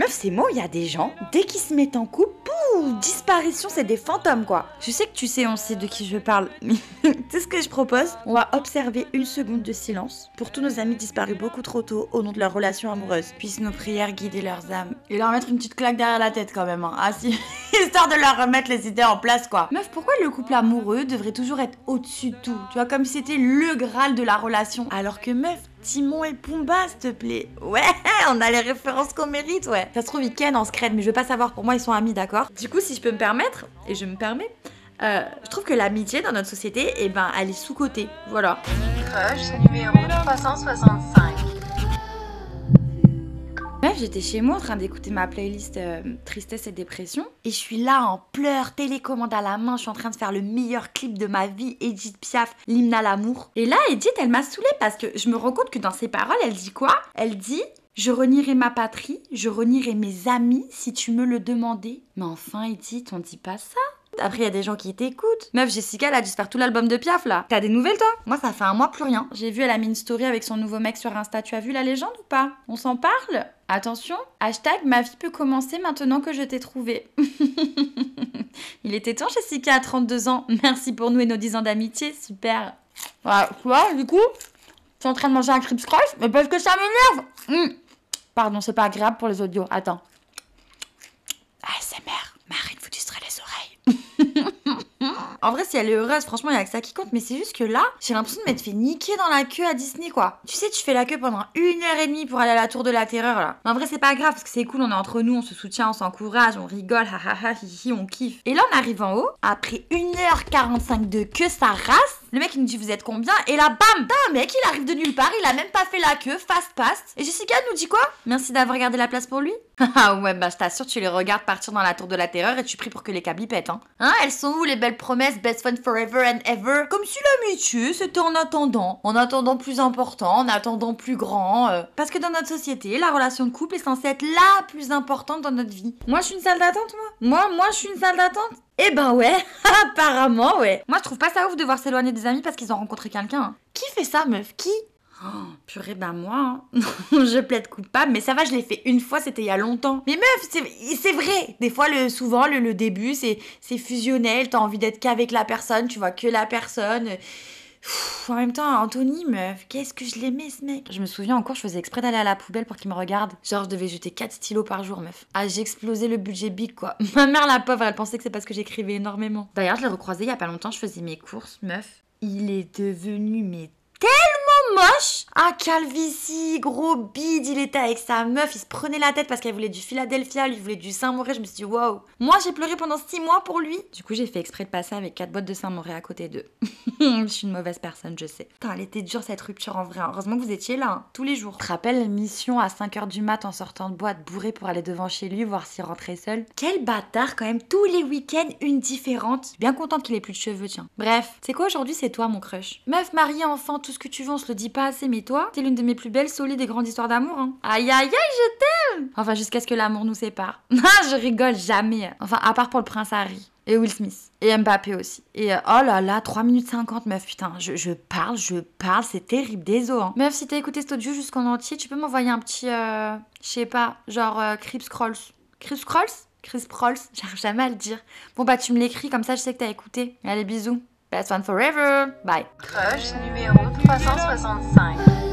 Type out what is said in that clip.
Meuf, c'est moi, il y a des gens, dès qu'ils se mettent en couple, pouh, disparition, c'est des fantômes quoi. Je sais que tu sais, on sait de qui je parle, mais sais ce que je propose On va observer une seconde de silence pour tous nos amis disparus beaucoup trop tôt au nom de leur relation amoureuse. Puissent nos prières guider leurs âmes et leur mettre une petite claque derrière la tête quand même. Hein. Ah si, histoire de leur remettre les idées en place quoi. Meuf, pourquoi le couple amoureux devrait toujours être au-dessus de tout? Tu vois, comme si c'était le graal de la relation. Alors que meuf, Timon et Pumba, s'il te plaît. Ouais, on a les références qu'on mérite, ouais. Ça se trouve, ils ken en scred, mais je veux pas savoir. Pour moi, ils sont amis, d'accord? Du coup, si je peux me permettre, et je me permets, euh, je trouve que l'amitié dans notre société, eh ben, elle est sous-cotée. Voilà. Crush numéro 365. J'étais chez moi en train d'écouter ma playlist euh, Tristesse et Dépression. Et je suis là en pleurs, télécommande à la main. Je suis en train de faire le meilleur clip de ma vie, Edith Piaf, l'hymne à l'amour. Et là, Edith, elle m'a saoulée parce que je me rends compte que dans ses paroles, elle dit quoi? Elle dit je renierai ma patrie, je renierai mes amis si tu me le demandais. Mais enfin, Edith, on dit pas ça. Après, il y a des gens qui t'écoutent. Meuf, Jessica, elle a dû se faire tout l'album de Piaf, là. T'as des nouvelles, toi? Moi, ça fait un mois, plus rien. J'ai vu, elle a mis une story avec son nouveau mec sur Insta. Tu as vu la légende ou pas? On s'en parle? Attention, hashtag ma vie peut commencer maintenant que je t'ai trouvé. il était temps, Jessica, à 32 ans. Merci pour nous et nos 10 ans d'amitié. Super. Voilà, tu vois, du coup, tu es en train de manger un Crips Crunch, mais parce que ça m'énerve. Hum. Pardon, c'est pas agréable pour les audios. Attends. En vrai, si elle est heureuse, franchement, il y a que ça qui compte. Mais c'est juste que là, j'ai l'impression de m'être fait niquer dans la queue à Disney, quoi. Tu sais, tu fais la queue pendant une heure et demie pour aller à la tour de la terreur, là. Mais en vrai, c'est pas grave parce que c'est cool, on est entre nous, on se soutient, on s'encourage, on rigole, hahaha, hihi, on kiffe. Et là, on arrive en haut, après 1h45 de queue, ça race. Le mec il nous dit vous êtes combien? Et là bam Putain mec il arrive de nulle part, il a même pas fait la queue, fast pass. Et Jessica nous dit quoi? Merci d'avoir gardé la place pour lui. Ah ouais bah je t'assure tu les regardes partir dans la tour de la terreur et tu pries pour que les câbles pètent hein. Hein elles sont où les belles promesses best fun forever and ever? Comme si l'amitié c'était en attendant, en attendant plus important, en attendant plus grand. euh. Parce que dans notre société la relation de couple est censée être la plus importante dans notre vie. Moi je suis une salle d'attente moi. Moi moi je suis une salle d'attente. Eh ben ouais, apparemment ouais. Moi je trouve pas ça ouf de voir s'éloigner des amis parce qu'ils ont rencontré quelqu'un. Qui fait ça meuf? Qui? Oh, purée, ben moi, hein. je plaide coupable, mais ça va, je l'ai fait une fois, c'était il y a longtemps. Mais meuf, c'est c'est vrai. Des fois, le, souvent, le, le début, c'est c'est fusionnel, t'as envie d'être qu'avec la personne, tu vois que la personne. En même temps, Anthony, meuf, qu'est-ce que je l'aimais ce mec. Je me souviens encore, je faisais exprès d'aller à la poubelle pour qu'il me regarde. Genre, je devais jeter 4 stylos par jour, meuf. Ah, j'ai explosé le budget big, quoi. Ma mère, la pauvre, elle pensait que c'est parce que j'écrivais énormément. D'ailleurs, je l'ai recroisé il y a pas longtemps, je faisais mes courses, meuf. Il est devenu, mais moche Ah, calvitie, gros bide, il était avec sa meuf, il se prenait la tête parce qu'elle voulait du Philadelphia, lui voulait du Saint-Mauré, je me suis dit, wow. Moi, j'ai pleuré pendant 6 mois pour lui. Du coup, j'ai fait exprès de passer avec 4 boîtes de Saint-Mauré à côté d'eux. je suis une mauvaise personne, je sais. Putain, elle était dure cette rupture en vrai. Heureusement que vous étiez là, hein, tous les jours. Te rappelles mission à 5h du mat en sortant de boîte bourré pour aller devant chez lui, voir s'il rentrait seul Quel bâtard quand même, tous les week-ends, une différente. Bien contente qu'il ait plus de cheveux, tiens. Bref, c'est quoi aujourd'hui, c'est toi mon crush? Meuf, mariée, enfant, tout ce que tu veux, on se le dit pas assez, mais toi, t'es l'une de mes plus belles, solides et grandes histoires d'amour, hein. Aïe aïe aïe, je t'aime Enfin, jusqu'à ce que l'amour nous sépare. Je rigole jamais. Enfin, à part pour le prince Harry. Et Will Smith. Et Mbappé aussi. Et euh, oh là là, 3 minutes 50, meuf, putain. Je, je parle, je parle, c'est terrible, désolé. Hein. Meuf, si t'as écouté cet audio jusqu'en entier, tu peux m'envoyer un petit, euh, je sais pas, genre euh, Crips Scrolls. Crips Scrolls? Chris j'arrive jamais à le dire. Bon bah tu me l'écris, comme ça je sais que t'as écouté. Allez bisous. Best one forever. Bye. Crush numéro 365.